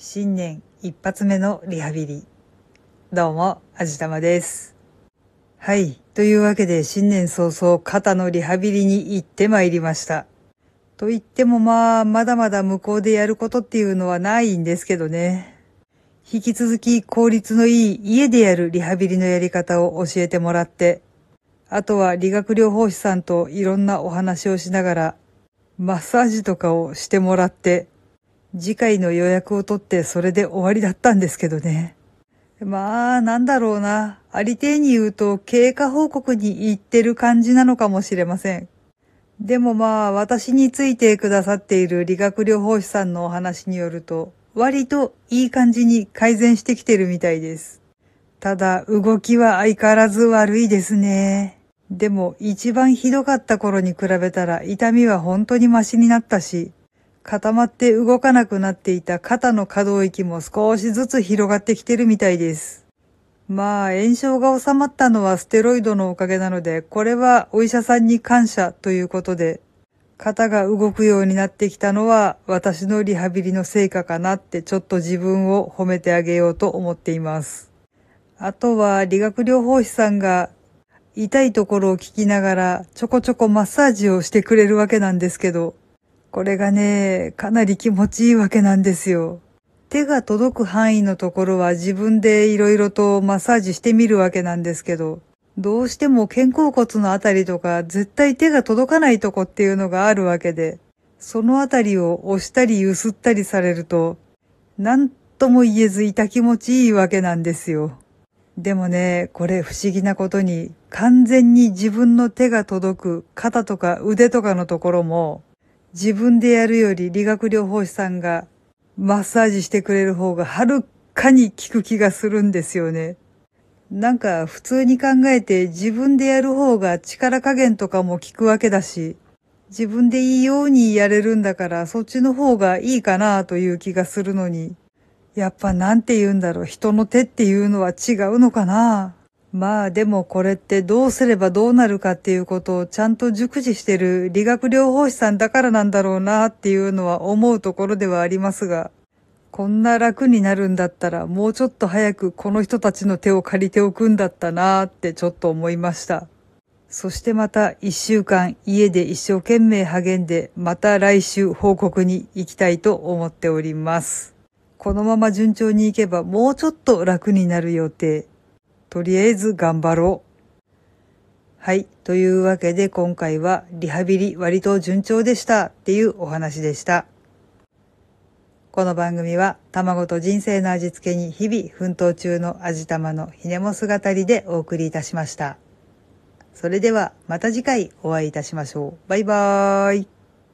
新年一発目のリハビリ。どうも、あじたまです。はい。というわけで、新年早々、肩のリハビリに行ってまいりました。と言ってもまあ、まだまだ向こうでやることっていうのはないんですけどね。引き続き効率のいい家でやるリハビリのやり方を教えてもらって、あとは理学療法士さんといろんなお話をしながら、マッサージとかをしてもらって、次回の予約を取ってそれで終わりだったんですけどね。まあ、なんだろうな。ありていに言うと経過報告に行ってる感じなのかもしれません。でもまあ、私についてくださっている理学療法士さんのお話によると、割といい感じに改善してきてるみたいです。ただ、動きは相変わらず悪いですね。でも、一番ひどかった頃に比べたら痛みは本当にマシになったし、固まって動かなくなっていた肩の可動域も少しずつ広がってきてるみたいです。まあ、炎症が収まったのはステロイドのおかげなので、これはお医者さんに感謝ということで、肩が動くようになってきたのは私のリハビリの成果かなってちょっと自分を褒めてあげようと思っています。あとは理学療法士さんが痛いところを聞きながらちょこちょこマッサージをしてくれるわけなんですけど、これがね、かなり気持ちいいわけなんですよ。手が届く範囲のところは自分でいろいろとマッサージしてみるわけなんですけど、どうしても肩甲骨のあたりとか絶対手が届かないとこっていうのがあるわけで、そのあたりを押したり揺すったりされると、なんとも言えず痛気持ちいいわけなんですよ。でもね、これ不思議なことに、完全に自分の手が届く肩とか腕とかのところも、自分でやるより理学療法士さんがマッサージしてくれる方がはるかに効く気がするんですよね。なんか普通に考えて自分でやる方が力加減とかも効くわけだし、自分でいいようにやれるんだからそっちの方がいいかなという気がするのに、やっぱなんて言うんだろう、人の手っていうのは違うのかな。まあでもこれってどうすればどうなるかっていうことをちゃんと熟知してる理学療法士さんだからなんだろうなっていうのは思うところではありますが、こんな楽になるんだったらもうちょっと早くこの人たちの手を借りておくんだったなーってちょっと思いました。そしてまた一週間家で一生懸命励んでまた来週報告に行きたいと思っております。このまま順調にいけばもうちょっと楽になる予定。とりあえず頑張ろう。はい。というわけで今回はリハビリ割と順調でしたっていうお話でした。この番組は卵と人生の味付けに日々奮闘中の味玉のひねも姿りでお送りいたしました。それではまた次回お会いいたしましょう。バイバーイ。